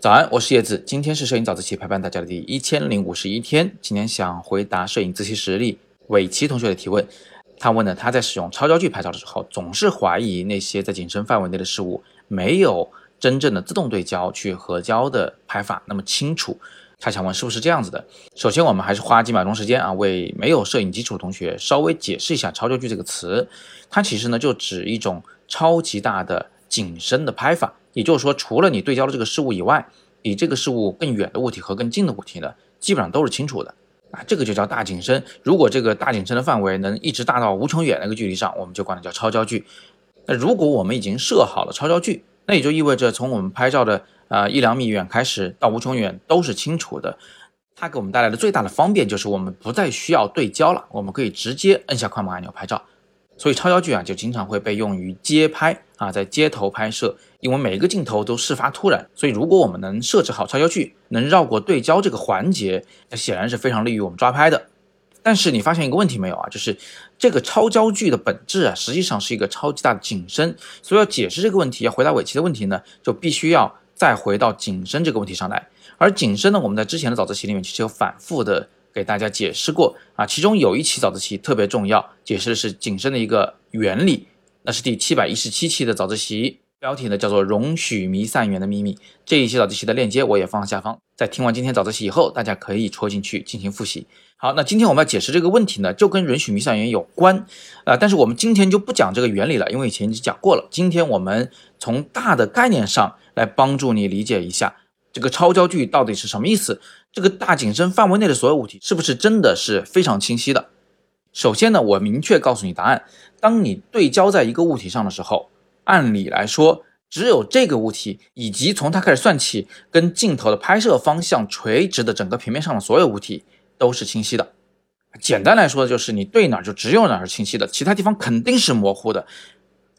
早安，我是叶子，今天是摄影早自习陪伴大家的第一千零五十一天。今天想回答摄影自习室里伟奇同学的提问。他问呢，他在使用超焦距拍照的时候，总是怀疑那些在景深范围内的事物没有真正的自动对焦去合焦的拍法那么清楚。他想问是不是这样子的？首先，我们还是花几秒钟时间啊，为没有摄影基础的同学稍微解释一下超焦距这个词。它其实呢，就指一种超级大的景深的拍法。也就是说，除了你对焦的这个事物以外，比这个事物更远的物体和更近的物体呢，基本上都是清楚的啊。这个就叫大景深。如果这个大景深的范围能一直大到无穷远那个距离上，我们就管它叫超焦距。那如果我们已经设好了超焦距，那也就意味着从我们拍照的啊一两米远开始到无穷远都是清楚的。它给我们带来的最大的方便就是我们不再需要对焦了，我们可以直接摁下快门按钮拍照。所以超焦距啊，就经常会被用于街拍啊，在街头拍摄，因为每一个镜头都事发突然，所以如果我们能设置好超焦距，能绕过对焦这个环节，那显然是非常利于我们抓拍的。但是你发现一个问题没有啊？就是这个超焦距的本质啊，实际上是一个超级大的景深。所以要解释这个问题，要回答尾期的问题呢，就必须要再回到景深这个问题上来。而景深呢，我们在之前的早自习里面其实有反复的。给大家解释过啊，其中有一期早自习特别重要，解释的是景深的一个原理，那是第七百一十七期的早自习，标题呢叫做“容许弥散源的秘密”。这一期早自习的链接我也放下方，在听完今天早自习以后，大家可以戳进去进行复习。好，那今天我们要解释这个问题呢，就跟允许弥散源有关啊，但是我们今天就不讲这个原理了，因为以前已经讲过了。今天我们从大的概念上来帮助你理解一下。这个超焦距到底是什么意思？这个大景深范围内的所有物体是不是真的是非常清晰的？首先呢，我明确告诉你答案：当你对焦在一个物体上的时候，按理来说，只有这个物体以及从它开始算起，跟镜头的拍摄方向垂直的整个平面上的所有物体都是清晰的。简单来说，就是你对哪儿就只有哪儿是清晰的，其他地方肯定是模糊的。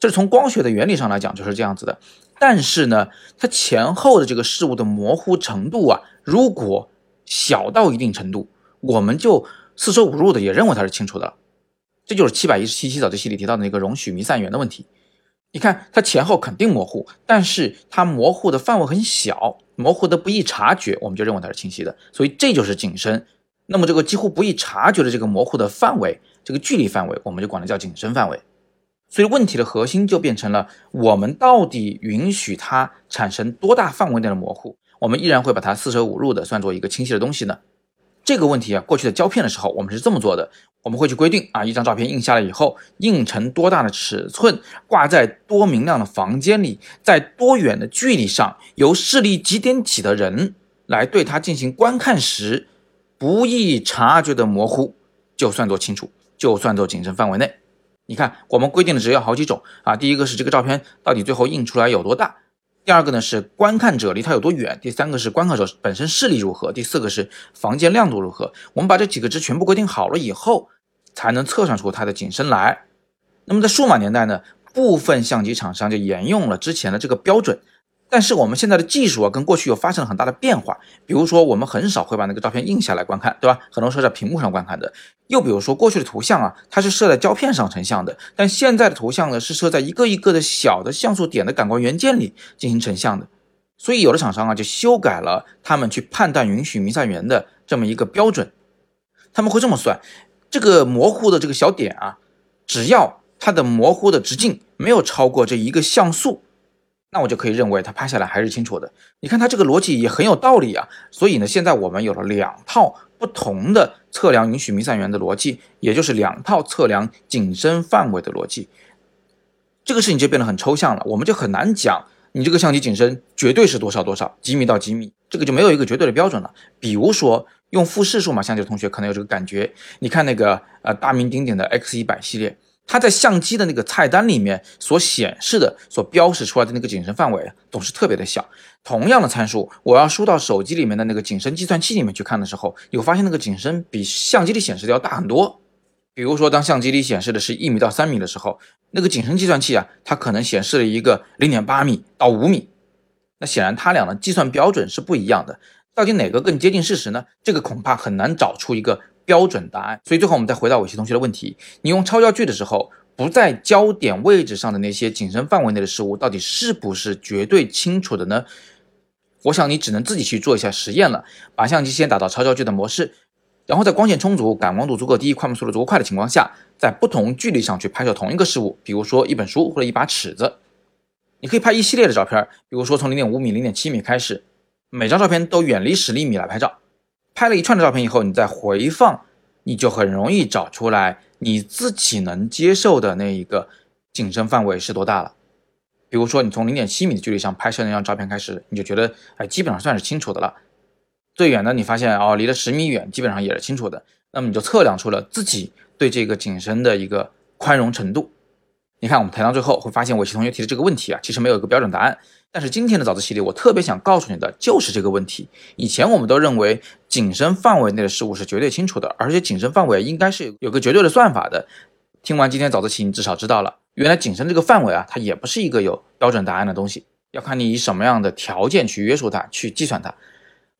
这是从光学的原理上来讲就是这样子的。但是呢，它前后的这个事物的模糊程度啊，如果小到一定程度，我们就四舍五入的也认为它是清楚的了。这就是七百一十七期早自习里提到的那个容许弥散源的问题。你看，它前后肯定模糊，但是它模糊的范围很小，模糊的不易察觉，我们就认为它是清晰的。所以这就是景深。那么这个几乎不易察觉的这个模糊的范围，这个距离范围，我们就管它叫景深范围。所以问题的核心就变成了：我们到底允许它产生多大范围内的模糊？我们依然会把它四舍五入的算作一个清晰的东西呢？这个问题啊，过去的胶片的时候，我们是这么做的：我们会去规定啊，一张照片印下来以后，印成多大的尺寸，挂在多明亮的房间里，在多远的距离上，由视力几点几的人来对它进行观看时，不易察觉的模糊，就算作清楚，就算作景深范围内。你看，我们规定的值有好几种啊。第一个是这个照片到底最后印出来有多大，第二个呢是观看者离它有多远，第三个是观看者本身视力如何，第四个是房间亮度如何。我们把这几个值全部规定好了以后，才能测算出它的景深来。那么在数码年代呢，部分相机厂商就沿用了之前的这个标准。但是我们现在的技术啊，跟过去又发生了很大的变化。比如说，我们很少会把那个照片印下来观看，对吧？很多时候在屏幕上观看的。又比如说，过去的图像啊，它是设在胶片上成像的，但现在的图像呢，是设在一个一个的小的像素点的感光元件里进行成像的。所以，有的厂商啊，就修改了他们去判断允许弥散源的这么一个标准。他们会这么算：这个模糊的这个小点啊，只要它的模糊的直径没有超过这一个像素。那我就可以认为它拍下来还是清楚的。你看它这个逻辑也很有道理啊。所以呢，现在我们有了两套不同的测量允许弥散源的逻辑，也就是两套测量景深范围的逻辑。这个事情就变得很抽象了，我们就很难讲你这个相机景深绝对是多少多少几米到几米，这个就没有一个绝对的标准了。比如说用富士数码相机的同学可能有这个感觉，你看那个呃大名鼎鼎的 X 一百系列。它在相机的那个菜单里面所显示的、所标识出来的那个景深范围总是特别的小。同样的参数，我要输到手机里面的那个景深计算器里面去看的时候，你会发现那个景深比相机里显示的要大很多。比如说，当相机里显示的是一米到三米的时候，那个景深计算器啊，它可能显示了一个零点八米到五米。那显然，它俩的计算标准是不一样的。到底哪个更接近事实呢？这个恐怕很难找出一个。标准答案，所以最后我们再回到伟奇同学的问题：你用超焦距的时候，不在焦点位置上的那些景深范围内的事物，到底是不是绝对清楚的呢？我想你只能自己去做一下实验了。把相机先打到超焦距的模式，然后在光线充足、感光度足够低、快门速度足够快的情况下，在不同距离上去拍摄同一个事物，比如说一本书或者一把尺子。你可以拍一系列的照片，比如说从零点五米、零点七米开始，每张照片都远离十厘米来拍照。拍了一串的照片以后，你再回放，你就很容易找出来你自己能接受的那一个景深范围是多大了。比如说，你从零点七米的距离上拍摄那张照片开始，你就觉得哎，基本上算是清楚的了。最远的你发现哦，离了十米远，基本上也是清楚的。那么你就测量出了自己对这个景深的一个宽容程度。你看，我们谈到最后会发现，伟奇同学提的这个问题啊，其实没有一个标准答案。但是今天的早自习里，我特别想告诉你的就是这个问题。以前我们都认为景深范围内的事物是绝对清楚的，而且景深范围应该是有个绝对的算法的。听完今天早自习，你至少知道了，原来景深这个范围啊，它也不是一个有标准答案的东西，要看你以什么样的条件去约束它，去计算它。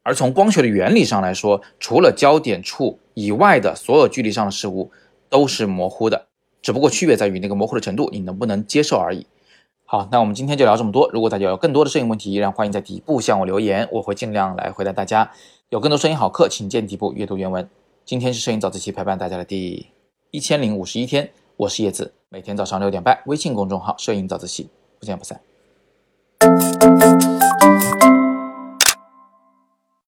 而从光学的原理上来说，除了焦点处以外的所有距离上的事物都是模糊的，只不过区别在于那个模糊的程度，你能不能接受而已。好，那我们今天就聊这么多。如果大家有更多的摄影问题，依然欢迎在底部向我留言，我会尽量来回答大家。有更多摄影好课，请见底部阅读原文。今天是摄影早自习陪伴大家的第一千零五十一天，我是叶子，每天早上六点半，微信公众号“摄影早自习”，不见不散。